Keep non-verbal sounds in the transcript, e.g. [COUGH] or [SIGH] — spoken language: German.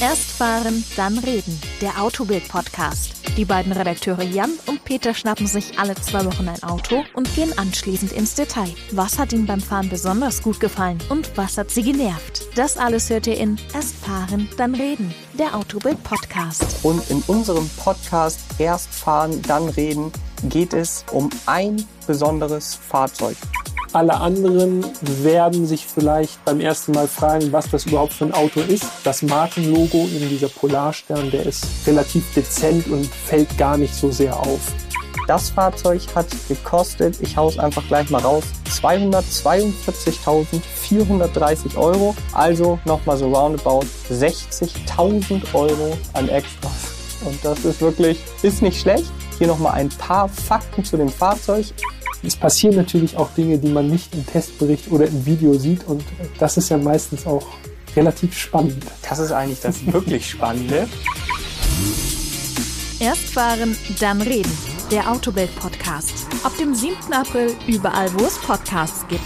Erst fahren, dann reden. Der Autobild-Podcast. Die beiden Redakteure Jan und Peter schnappen sich alle zwei Wochen ein Auto und gehen anschließend ins Detail. Was hat ihnen beim Fahren besonders gut gefallen und was hat sie genervt? Das alles hört ihr in Erst fahren, dann reden. Der Autobild-Podcast. Und in unserem Podcast Erst fahren, dann reden geht es um ein besonderes Fahrzeug. Alle anderen werden sich vielleicht beim ersten Mal fragen, was das überhaupt für ein Auto ist. Das Markenlogo, in dieser Polarstern, der ist relativ dezent und fällt gar nicht so sehr auf. Das Fahrzeug hat gekostet, ich hau's einfach gleich mal raus, 242.430 Euro. Also nochmal so roundabout 60.000 Euro an Extras. Und das ist wirklich, ist nicht schlecht. Hier nochmal ein paar Fakten zu dem Fahrzeug. Es passieren natürlich auch Dinge, die man nicht im Testbericht oder im Video sieht und das ist ja meistens auch relativ spannend. Das ist eigentlich das [LAUGHS] wirklich Spannende. Erst fahren, dann reden. Der Autobild-Podcast. Ab dem 7. April überall, wo es Podcasts gibt.